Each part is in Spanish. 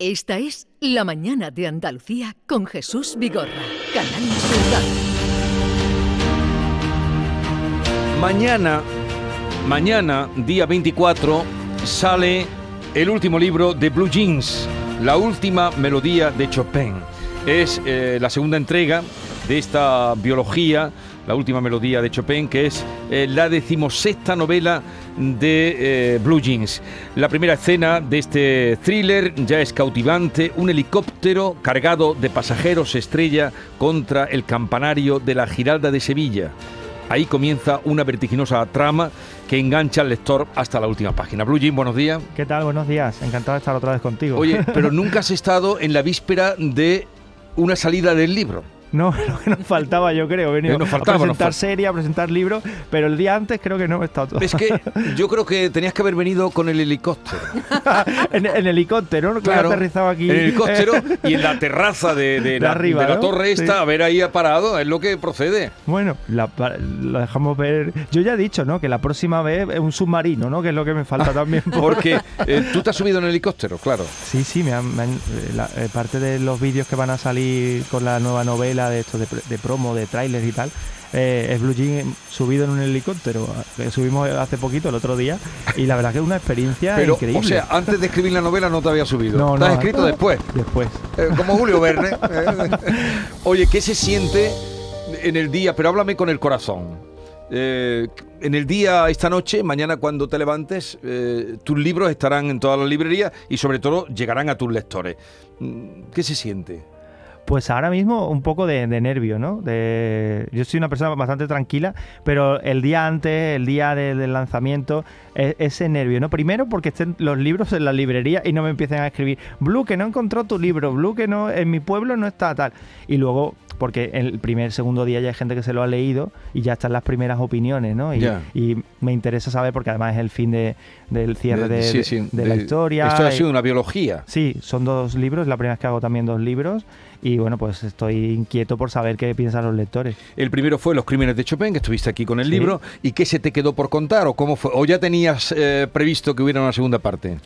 Esta es La Mañana de Andalucía con Jesús Vigorra, Canal Sur Mañana, mañana, día 24, sale el último libro de Blue Jeans, la última melodía de Chopin. Es eh, la segunda entrega de esta biología, la última melodía de Chopin, que es eh, la decimosexta novela de eh, Blue Jeans. La primera escena de este thriller ya es cautivante. Un helicóptero cargado de pasajeros se estrella contra el campanario de la Giralda de Sevilla. Ahí comienza una vertiginosa trama que engancha al lector hasta la última página. Blue Jean, buenos días. ¿Qué tal? Buenos días. Encantado de estar otra vez contigo. Oye, pero nunca has estado en la víspera de una salida del libro. No, lo que nos faltaba, yo creo. Venir nos faltaba, a presentar nos serie, a presentar libros, pero el día antes creo que no he estado. Es que yo creo que tenías que haber venido con el helicóptero. en, en helicóptero, ¿no? Que he aterrizado aquí. En el helicóptero y en la terraza de, de De la, arriba, de la ¿no? torre esta, Sí. a ver ahí parado, es lo que procede. Bueno, la- lo dejamos ver. Yo ya he dicho, ¿no? Que la próxima vez es un submarino, ¿no? Que es lo que me falta también. por- Porque eh, tú te has subido en el helicóptero, claro. Sí, sí, me han- me han- eh, la- eh, parte de los vídeos que van a salir con la nueva novela de esto de, promo, de trailers y tal, eh, es Blue Jean subido en un helicóptero. que subimos hace poquito, el otro día, y la verdad que es una experiencia Pero, increíble. o sea, antes de escribir la novela no te había subido. No, te no, has escrito después. Después. Eh, como Julio Verne. Oye, ¿qué se siente en el día? Pero háblame con el corazón. Eh, en el día, esta noche, mañana cuando te levantes, eh, tus libros estarán en todas las librerías y sobre todo llegarán a tus lectores. Mm, ¿Qué se siente? Pues ahora mismo un poco de, de nervio, ¿no? De, yo soy una persona bastante tranquila, pero el día antes, el día de- del lanzamiento, e- ese nervio, ¿no? Primero porque estén los libros en la librería y no me empiecen a escribir, Blue, que no encontró tu libro, Blue, que no, en mi pueblo no está tal. Y luego, porque el primer, segundo día ya hay gente que se lo ha leído y ya están las primeras opiniones, ¿no? Y, me interesa saber, porque además es el fin de, del cierre de, Sí, de- sí, de la historia. Esto ha sido una biología. Sí, son dos libros, la primera vez que hago también dos libros y bueno, pues estoy inquieto por saber qué piensan los lectores. El primero fue Los crímenes de Chopin, que estuviste aquí con el Sí. libro. ¿Y qué se te quedó por contar? ¿O cómo fue? ¿O ya tenías eh, previsto que hubiera una segunda parte?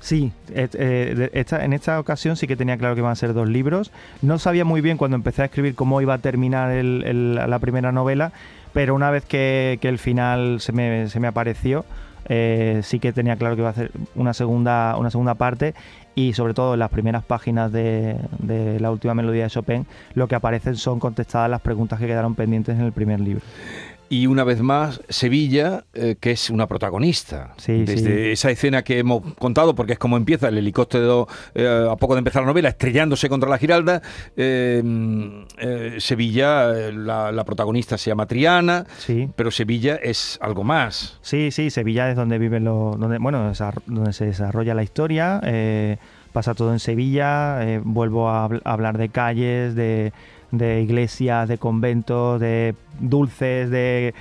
Sí, eh, esta- en esta ocasión sí que tenía claro que iban a ser dos libros. No sabía muy bien cuando empecé a escribir cómo iba a terminar el- el- la primera novela, pero una vez que, que el final se me, se me apareció, eh, sí que tenía claro que iba a hacer una segunda, una segunda parte y sobre todo en las primeras páginas de, la última melodía de Chopin, lo que aparecen son contestadas las preguntas que quedaron pendientes en el primer libro. Y una vez más, Sevilla, eh, que es una protagonista. Sí, Desde sí. esa escena que hemos contado, porque es como empieza el helicóptero eh, a poco de empezar la novela, estrellándose contra la Giralda. eh, mm, Sevilla, la, la protagonista se llama Triana, Sí. pero Sevilla es algo más. Sí, sí, Sevilla es donde viven los, donde, bueno, donde se desarrolla la historia. pasa todo en Sevilla. vuelvo a, a hablar de calles, de, de iglesias, de conventos, de dulces, de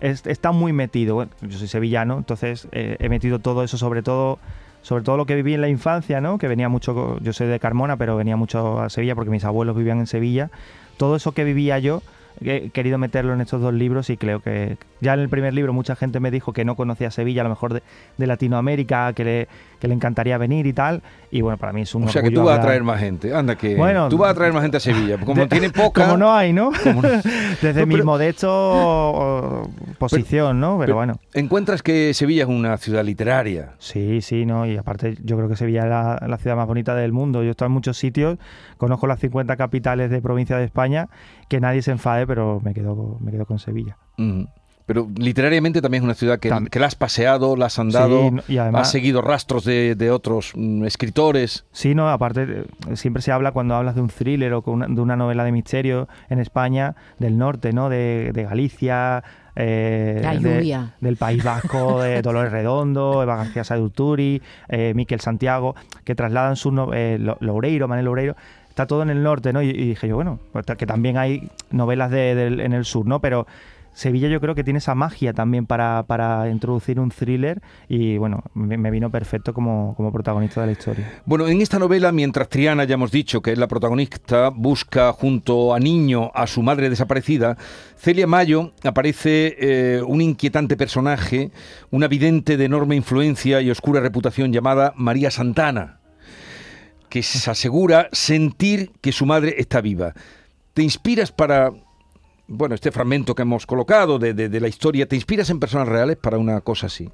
es- está muy metido. Yo soy sevillano, entonces eh, he metido todo eso, sobre todo, sobre todo lo que viví en la infancia, ¿no? Que venía mucho, yo soy de Carmona, pero venía mucho a Sevilla porque mis abuelos vivían en Sevilla. Todo eso que vivía yo he querido meterlo en estos dos libros y creo que ya en el primer libro mucha gente me dijo que no conocía Sevilla, a lo mejor de, de Latinoamérica, que le, que le encantaría venir y tal. Y bueno, para mí es un O sea que tú vas a hablar- traer más gente. Anda que Bueno, tú vas a traer más gente a Sevilla. Como de- tiene poca. Como no hay, ¿no? como no- Desde No, mi pero- modesto o, posición, ¿no? Pero, pero- bueno. Encuentras que Sevilla es una ciudad literaria. Sí, sí, ¿no? Y aparte yo creo que Sevilla es la, la ciudad más bonita del mundo. Yo he estado en muchos sitios, conozco las 50 capitales de provincia de España, que nadie se enfade, pero me quedo, me quedo con Sevilla. Mm. Pero literariamente también es una ciudad que, que la has paseado, la has andado, Sí, y además- has seguido rastros de, de otros mm, escritores. Sí, no, aparte eh, siempre se habla cuando hablas de un thriller o con una- de una novela de misterio en España del norte, ¿no? De, de Galicia, eh, La de- lluvia. del País Vasco, de Dolores Redondo, Eva García Sadurturi, eh, Miquel Santiago, que trasladan sus no- eh, Lo- Loureiro, Manuel Loureiro. Está todo en el norte, ¿no? Y, dije yo, bueno, pues que también hay novelas de- del- en el sur, ¿no? Pero Sevilla yo creo que tiene esa magia también para, para introducir un thriller y bueno, me, me vino perfecto como, como protagonista de la historia. Bueno, en esta novela, mientras Triana, ya hemos dicho que es la protagonista, busca junto a Niño a su madre desaparecida, Celia Mayo aparece eh, un inquietante personaje, una vidente de enorme influencia y oscura reputación llamada María Santana que se asegura sentir que su madre está viva. ¿Te inspiras para, bueno, este fragmento que hemos colocado de, de- la historia, ¿te inspiras en personas reales para una cosa así?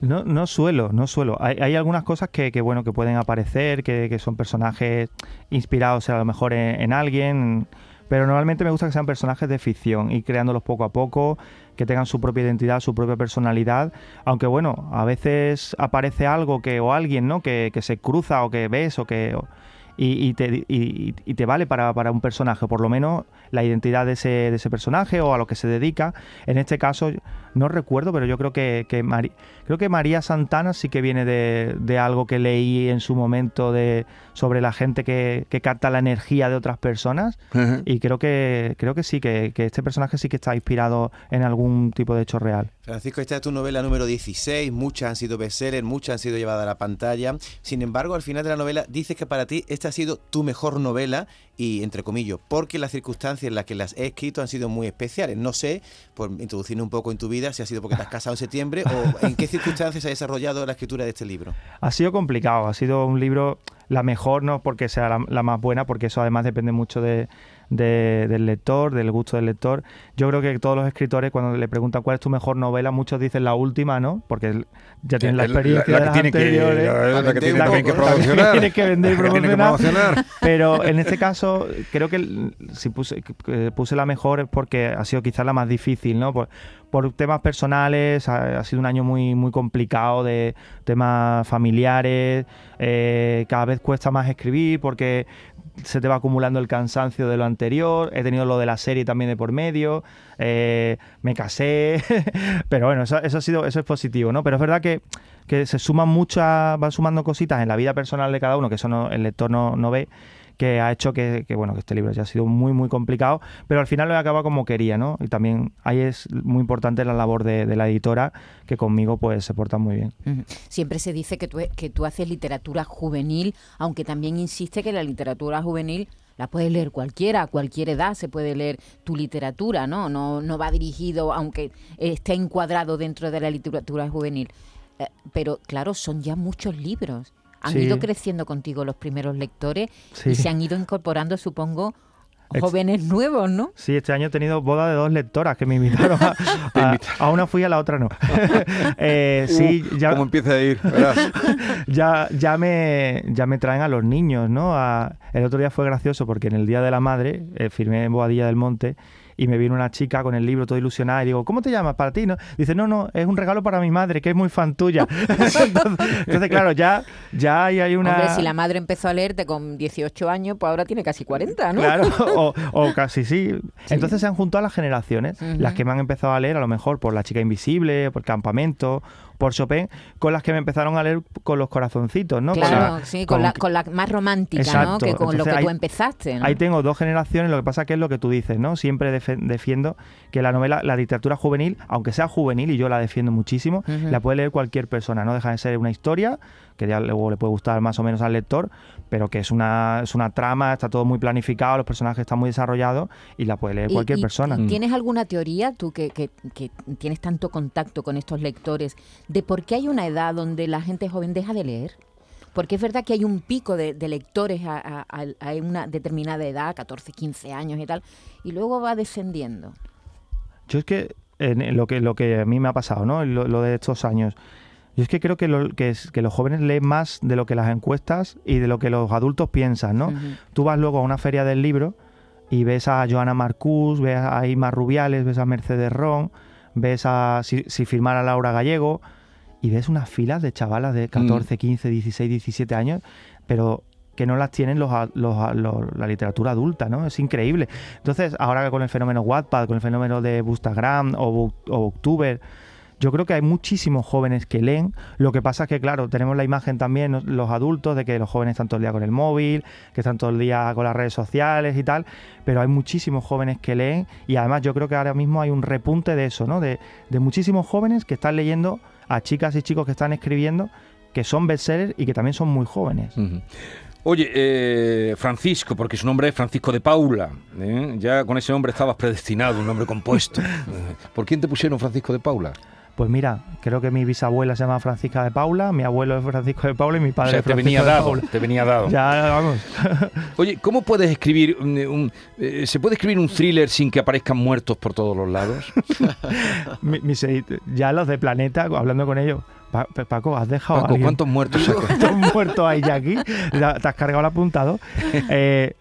No, no suelo, no suelo. Hay, hay algunas cosas que, que, bueno, que pueden aparecer, que, que son personajes inspirados a lo mejor en, en alguien, pero normalmente me gusta que sean personajes de ficción, ir creándolos poco a poco, que tengan su propia identidad, su propia personalidad, aunque bueno, a veces aparece algo que o alguien, ¿no? Que, que se cruza o que ves o que y, y te, y- te vale para, para un personaje, por lo menos la identidad de ese, de ese personaje o a lo que se dedica. En este caso, no recuerdo, pero yo creo que, que, creo que María Santana sí que viene de, de algo que leí en su momento de, sobre la gente que, que capta la energía de otras personas. Y creo que, creo que sí, que, que este personaje sí que está inspirado en algún tipo de hecho real. Francisco, esta es tu novela número 16, muchas han sido bestsellers, muchas han sido llevadas a la pantalla. Sin embargo, al final de la novela dices que para ti esta ha sido tu mejor novela y entre comillas, porque las circunstancias en las que las he escrito han sido muy especiales. No sé, por introducirme un poco en tu vida, si ha sido porque te has casado en septiembre o en qué circunstancias se ha desarrollado la escritura de este libro. Ha sido complicado, ha sido un libro, la mejor no porque sea la más buena, porque eso además depende mucho de, de- del lector, del gusto del lector. Yo creo que todos los escritores cuando le preguntan cuál es tu mejor novela, muchos dicen la última, ¿no? Porque ya tienen la El- experiencia la que las tiene que, anteriores. la, la que tiene La también que que promocionar. tiene que vender y La que tiene que promocionar. Pero en este caso, creo que si puse, puse la mejor es porque ha sido quizás la más difícil, ¿no? Por, por temas personales, ha, ha sido un año muy, muy complicado de temas familiares, eh, cada vez cuesta más escribir porque se te va acumulando el cansancio de lo anterior, he tenido lo de la serie también de por medio, eh, me casé, pero bueno, eso, ha sido, eso es positivo, ¿no? Pero es verdad que, que se suman muchas, van sumando cositas en la vida personal de cada uno, que eso no- el lector no, no ve, que ha hecho que, bueno que este libro haya sido muy muy complicado pero al final lo he acabado como quería no y también ahí es muy importante la labor de, la editora que conmigo pues se porta muy bien. Siempre se dice que tú, que tú haces literatura juvenil, aunque también insiste que la literatura juvenil la puede leer cualquiera, a cualquier edad se puede leer tu literatura, ¿no? No, no va dirigido, aunque esté encuadrado dentro de la literatura juvenil. Eh, pero claro, son ya muchos libros. Han Sí. ido creciendo contigo los primeros lectores Sí. y se han ido incorporando, supongo, jóvenes nuevos, ¿no? Sí, este año he tenido boda de dos lectoras que me invitaron. A, a- a una fui, a la otra no. Eh, sí, ya, ¿Cómo empieza a ir? Ya, ya, me, ya me traen a los niños, ¿no? A- el otro día fue gracioso porque en el Día de la Madre eh, firmé en Boadilla del Monte y me vino una chica con el libro todo ilusionada y digo, ¿cómo te llamas para ti? ¿No? Dice, no, no, es un regalo para mi madre, que es muy fan tuya. entonces, entonces, claro, ya, ya hay, hay una... Hombre, si la madre empezó a leerte con 18 años, pues ahora tiene casi 40, ¿no? Claro, o, o casi sí. Entonces se han juntado las generaciones, las que me han empezado a leer a lo mejor por La chica invisible, por Campamento, por Chopin, con las que me empezaron a leer con los corazoncitos, ¿no? Con Claro, la- sí, con, la, con la más romántica, ¿no? Exacto. Que con lo Entonces que tú empezaste, ¿no? Ahí tengo dos generaciones, lo que pasa que es lo que tú dices, ¿no? Siempre defe- defiendo que la novela, la literatura juvenil, aunque sea juvenil, y yo la defiendo muchísimo, la puede leer cualquier persona, no deja de ser una historia, que ya luego le puede gustar más o menos al lector, pero que es una, es una trama, está todo muy planificado, los personajes están muy desarrollados y la puede leer Y- cualquier y- persona. y ¿Tienes alguna teoría, tú que, que- que tienes tanto contacto con estos lectores, de por qué hay una edad donde la gente joven deja de leer? Porque es verdad que hay un pico de, de lectores a, a- a- a una determinada edad, 14, 15 años y tal, y luego va descendiendo. Yo es que en lo que lo que a mí me ha pasado, ¿no? Lo, lo de estos años. Yo es que creo que, lo- que, es- que los jóvenes leen más de lo que las encuestas y de lo que los adultos piensan, ¿no? Tú vas luego a una feria del libro y ves a Joana Marcús, ves a Ima Rubiales, ves a Mercedes Ron, ves a si, si firmara Laura Gallego y ves unas filas de chavalas de 14, 15, 16, 17 años, pero que no las tienen los, los los- la literatura adulta, ¿no? Es increíble. Entonces, ahora con el fenómeno Wattpad, con el fenómeno de Bookstagram o, o Booktuber, yo creo que hay muchísimos jóvenes que leen. Lo que pasa es que, claro, tenemos la imagen también, los adultos, de que los jóvenes están todo el día con el móvil, que están todo el día con las redes sociales y tal. Pero hay muchísimos jóvenes que leen y además yo creo que ahora mismo hay un repunte de eso, ¿no? De, de muchísimos jóvenes que están leyendo a chicas y chicos que están escribiendo, que son bestsellers y que también son muy jóvenes. Oye, eh, Francisco, porque su nombre es Francisco de Paula. ¿eh? Ya con ese nombre estabas predestinado, un nombre compuesto. ¿Por quién te pusieron Francisco de Paula? Pues mira, creo que mi bisabuela se llama Francisca de Paula, mi abuelo es Francisco de Paula y mi O padre sea, es te Francisco venía de dado, Paula. te venía dado. Ya, vamos. Oye, ¿cómo puedes escribir un, un- eh, ¿Se puede escribir un thriller sin que aparezcan muertos por todos los lados? Mi- ya los de Planeta, hablando con ellos, "Pa- Pa- Paco, ¿has dejado Paco? ¿cuántos muertos? ¿Cuántos muertos hay ya aquí? ¿Te has cargado el apuntado? Eh,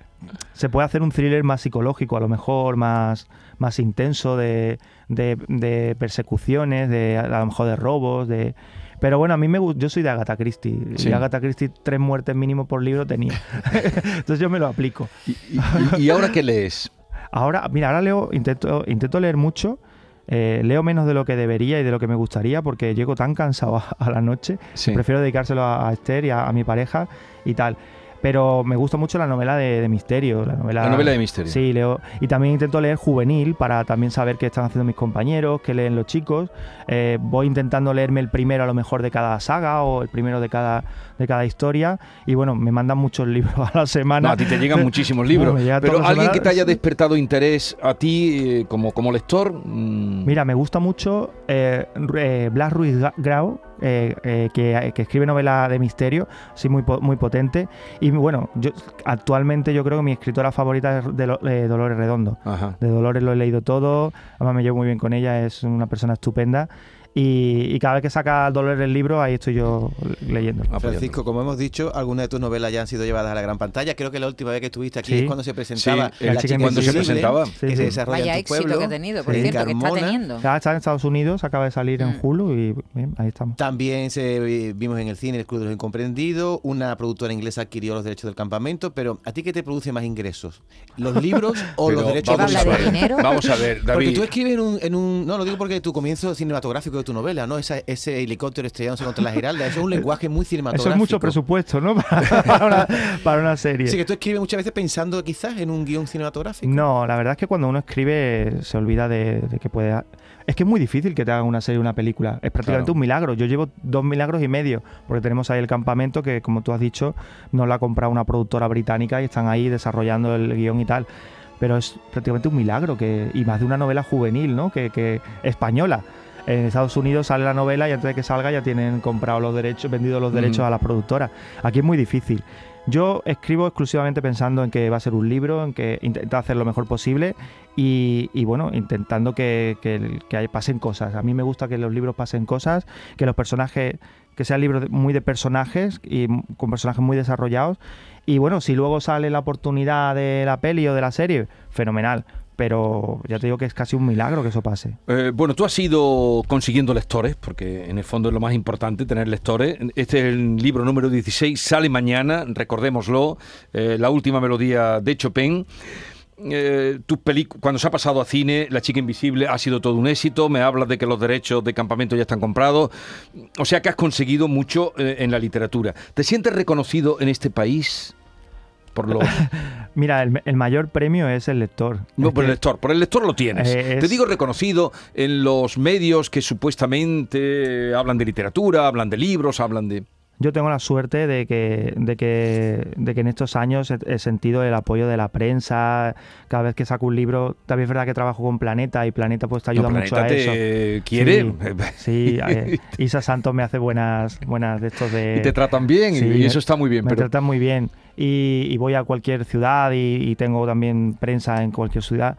se puede hacer un thriller más psicológico, a lo mejor más, más intenso, de, de- de persecuciones, de a lo mejor de robos, de... Pero bueno, a mí me gu- yo soy de Agatha Christie. Sí. Y Agatha Christie tres muertes mínimo por libro tenía. Entonces yo me lo aplico. ¿Y, y- y ahora qué lees? Ahora, mira, ahora leo, intento, intento leer mucho. eh, leo menos de lo que debería y de lo que me gustaría porque llego tan cansado a, a la noche. Sí. Prefiero dedicárselo a, a Esther y a, a mi pareja y tal. Pero me gusta mucho la novela de, de misterio. La novela, La novela de misterio. Sí, leo. Y también intento leer juvenil para también saber qué están haciendo mis compañeros, qué leen los chicos. Eh, voy intentando leerme el primero a lo mejor de cada saga o el primero de cada, de cada historia. Y bueno, me mandan muchos libros a la semana. No, a ti te llegan muchísimos libros. Bueno, llega pero alguien que semanas. te haya despertado interés a ti eh, como, como lector. mm, Mira, me gusta mucho eh, eh, Blas Ruiz Grau, eh, eh, que, que escribe novela de misterio, sí, muy, muy potente. Y bueno, yo actualmente yo creo que mi escritora favorita es de, eh, Dolores Redondo. Ajá. De Dolores lo he leído todo, además me llevo muy bien con ella, es una persona estupenda. Y, y cada vez que saca Dolores el libro, ahí estoy yo leyendo. Francisco, como hemos dicho, algunas de tus novelas ya han sido llevadas a la gran pantalla. Creo que la última vez que estuviste aquí Sí. es cuando se presentaba Sí, La chica cuando se presentaba. Sí, que se desarrolla Vaya en tu éxito pueblo. que ha tenido, por Sí. cierto, que está teniendo. Ya está en Estados Unidos, acaba de salir en Mm. Hulu y bien, ahí estamos. También se, vi- vimos en el cine El Club de los Incomprendidos, una productora inglesa adquirió los derechos del campamento, pero ¿a ti qué te produce más ingresos? ¿Los libros o Pero los derechos vamos ¿Habla a de dinero? Vamos a ver, Porque David. tú escribes en un, en un- No, lo digo porque tu comienzo cinematográfico de tu novela, ¿no? Esa- ese helicóptero estrellándose contra la giralda, eso es un lenguaje muy cinematográfico. Eso es mucho presupuesto, ¿no? para, una, para una serie. Sí, que tú escribes muchas veces pensando quizás en un guion cinematográfico. No, la verdad es que cuando uno escribe se olvida de, de que puede... Es que es muy difícil que te hagan una serie o una película. Es prácticamente Claro. un milagro. Yo llevo dos milagros y medio, porque tenemos ahí el campamento que, como tú has dicho, nos lo ha comprado una productora británica y están ahí desarrollando el guion y tal. Pero es prácticamente un milagro, que y más de una novela juvenil, ¿no? Que, que española. En Estados Unidos sale la novela y antes de que salga ya tienen comprado los derechos, vendido los derechos Ujú. a las productoras. Aquí es muy difícil. Yo escribo exclusivamente pensando en que va a ser un libro, en que intentar hacer lo mejor posible y, y, bueno, intentando que, que, que pasen cosas. A mí me gusta que los libros pasen cosas, que los personajes, que sean libros muy de personajes y con personajes muy desarrollados. Y bueno, si luego sale la oportunidad de la peli o de la serie, fenomenal. Pero ya te digo que es casi un milagro que eso pase. Eh, bueno, tú has ido consiguiendo lectores, porque en el fondo es lo más importante, tener lectores. Este es el libro número 16, sale mañana, recordémoslo, eh, la última melodía de Chopin. Eh, cuando se ha pasado a cine, La chica invisible ha sido todo un éxito. Me hablas de que los derechos de campamento ya están comprados. O sea que has conseguido mucho eh, en la literatura. ¿Te sientes reconocido en este país? Por los. Mira, el, el mayor premio es el lector. No, por el lector, por el lector lo tienes. Eh, Te digo reconocido en los medios que supuestamente hablan de literatura, hablan de libros, hablan de... Yo tengo la suerte de que, de que, de que en estos años he, he sentido el apoyo de la prensa. Cada vez que saco un libro, también es verdad que trabajo con Planeta y Planeta pues te ayuda No, mucho Planeta a eso. te quiere Sí, sí, eh, Isa Santos me hace buenas, buenas de estos de. y te tratan bien Sí, y eso está muy bien. me Pero tratan muy bien. Y, y voy a cualquier ciudad y, y tengo también prensa en cualquier ciudad.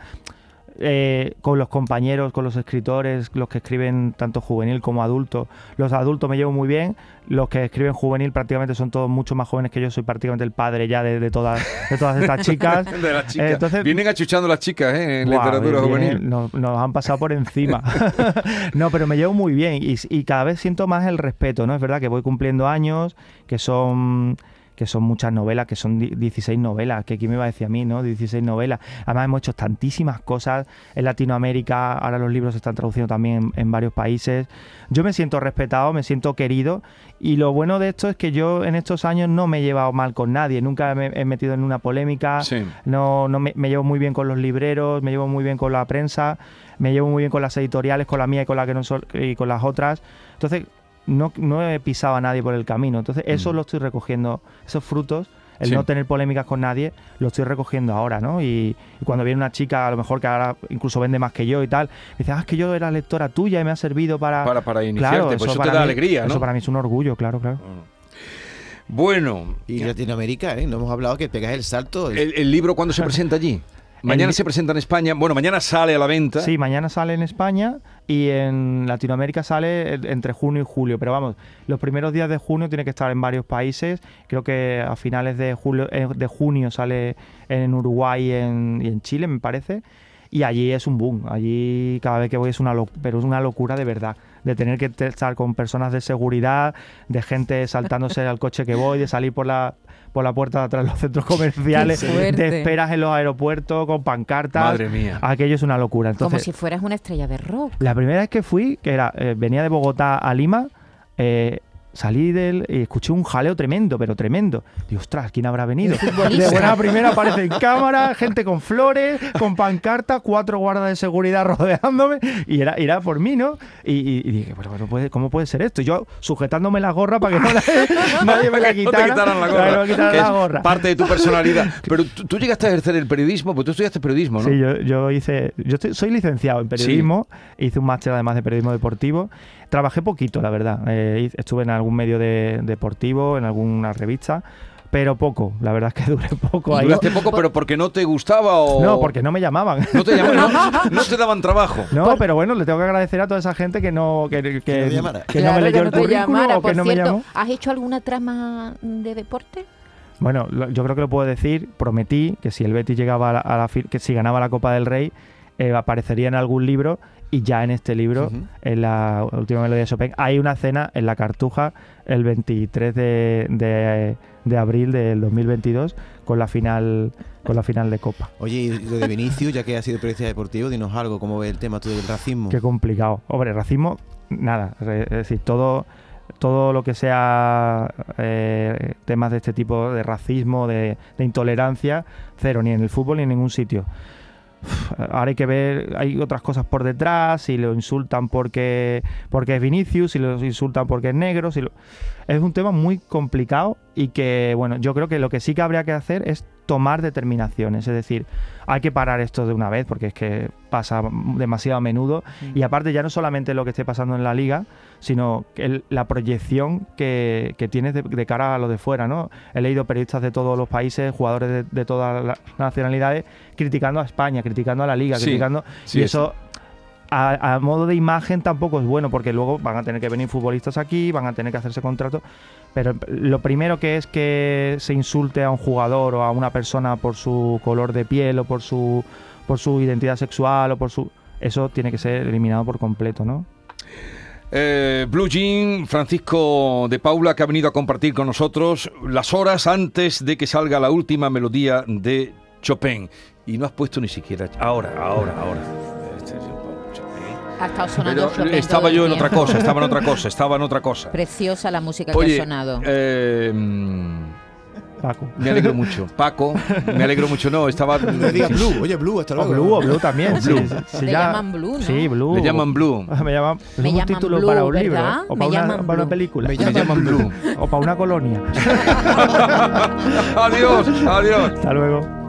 Eh, con los compañeros, con los escritores, los que escriben tanto juvenil como adulto. Los adultos me llevo muy bien, los que escriben juvenil prácticamente son todos mucho más jóvenes que yo, soy prácticamente el padre ya de, de todas, de todas estas chicas. de las chicas. Eh, entonces- Vienen achuchando las chicas ¿eh? en Buah, literatura viene- juvenil. Nos, nos han pasado por encima. no, pero me llevo muy bien y, y cada vez siento más el respeto, ¿no? Es verdad que voy cumpliendo años, que son que son muchas novelas, que son di- 16 novelas, que quién me va a decir a mí, ¿no? 16 novelas. Además hemos hecho tantísimas cosas en Latinoamérica, ahora los libros se están traduciendo también en, en varios países. Yo me siento respetado, me siento querido y lo bueno de esto es que yo en estos años no me he llevado mal con nadie, nunca me he metido en una polémica. Sí. No, no me, me llevo muy bien con los libreros, me llevo muy bien con la prensa, me llevo muy bien con las editoriales, con la mía y con la que no y con las otras. Entonces, no, no he pisado a nadie por el camino. Entonces, eso Mm. lo estoy recogiendo, esos frutos el Sí. no tener polémicas con nadie, lo estoy recogiendo ahora, ¿no? Y, y cuando viene una chica, a lo mejor que ahora incluso vende más que yo y tal, me dice, ah, es que yo era lectora tuya y me ha servido para... Para, para iniciarte, pues eso te para da mí- alegría, ¿no? Eso para mí es un orgullo, claro, claro. Bueno, Y Latinoamérica, ¿eh? No hemos hablado que pegas el salto. el- ¿el, el libro cuándo se presenta allí? Mañana se presenta en España. Bueno, mañana sale a la venta. Sí, mañana sale en España y en Latinoamérica sale en- entre junio y julio. Pero vamos, los primeros días de junio tiene que estar en varios países. Creo que a finales de, julio, eh, de junio sale en Uruguay y en, y en Chile, me parece. Y allí es un boom. Allí cada vez que voy es una pero es una locura de verdad. De tener que estar con personas de seguridad, de gente saltándose al coche que voy, de salir por la, por la puerta de atrás de los centros comerciales, de esperas en los aeropuertos con pancartas. Madre mía. Aquello es una locura. Como Entonces, si fueras una estrella de rock. la primera vez que fui, que era, eh, venía de Bogotá a Lima, eh, salí del y escuché un jaleo tremendo, pero tremendo. Digo, ostras, ¿quién habrá venido? De buena primera aparece en cámara, gente con flores, con pancarta, cuatro guardas de seguridad rodeándome, y era, era por mí, ¿no? Y, y- y dije, bueno, bueno, puede- ¿cómo puede ser esto? Y yo sujetándome la gorra para que no la- nadie me la No te quitara. quitaran la para que gorra. no me quitaran que la es gorra. Parte de tu personalidad. Pero tú, tú llegaste a ejercer el periodismo, porque tú estudiaste periodismo, ¿no? Sí, yo, yo hice. Yo estoy- soy licenciado en periodismo, hice un máster además de periodismo deportivo. Trabajé poquito, la verdad. Eh, estuve en algún medio de- deportivo, en alguna revista, pero poco. La verdad es que duré poco ahí. Duraste poco, pero porque no te gustaba o. No, porque no me llamaban. No te llamaban, no, no te daban trabajo. No, pero bueno, le tengo que agradecer a toda esa gente que no que, que- Que no te llamara. que no Claro, me leyó que el no currículum llamara. o que Por no me cierto, llamó. ¿has hecho alguna trama de deporte? Bueno, lo- yo creo que lo puedo decir. Prometí que si el Betis llegaba a la, a la que si ganaba la Copa del Rey eh, aparecería en algún libro y ya en este libro, en la última melodía de Chopin, hay una cena en la Cartuja el 23 de, de- de abril del 2022 con la final con la final de Copa. Oye, y lo de Vinicius, ya que ha sido periodista deportivo, dinos algo, ¿cómo ve el tema tú del racismo? Qué complicado. Hombre, racismo, nada. Es decir, todo, todo lo que sea eh, temas de este tipo, de racismo, de, de intolerancia, cero, ni en el fútbol ni en ningún sitio. Ahora hay que ver, hay otras cosas por detrás, si lo insultan porque, porque es Vinicius, si lo insultan porque es negro, si lo- es un tema muy complicado y que, bueno, yo creo que lo que sí que habría que hacer es tomar determinaciones, es decir, hay que parar esto de una vez porque es que pasa demasiado a menudo. Y aparte ya no solamente lo que esté pasando en la liga, sino que el- la proyección que, que tienes de, de cara a lo de fuera, ¿no? He leído periodistas de todos los países, jugadores de, de todas las nacionalidades, criticando a España, criticando a la liga, Sí, criticando... sí, y es- eso a, modo de imagen tampoco es bueno porque luego van a tener que venir futbolistas aquí, van a tener que hacerse contratos. Pero lo primero que es que se insulte a un jugador o a una persona por su color de piel o por su, por su identidad sexual o por su... Eso tiene que ser eliminado por completo, ¿no? Eh, Blue Jean, Francisco de Paula, que ha venido a compartir con nosotros las horas antes de que salga la última melodía de Chopin. Y no has puesto ni siquiera. Ahora, ahora, ahora. Es Chopin. Ha estado sonando Pero Chopin estaba yo en tiempo. otra cosa, estaba en otra cosa, estaba en otra cosa. Preciosa la música que ha sonado. eh, Paco. me alegro mucho. Paco, me alegro mucho. No, estaba. No digas Blue, oye Blue, hasta O luego. Blue, o Blue también. sí, sí, sí, Le ya- llaman Blue, ¿no? Sí, Blue. Le llaman Blue. Me llaman, es Me un llaman título Blue, para un libro. ¿verdad? ¿eh? O Me para, una, llaman para una Blue. película. Me Me llaman Blue. O para una colonia. adiós, adiós. Hasta luego.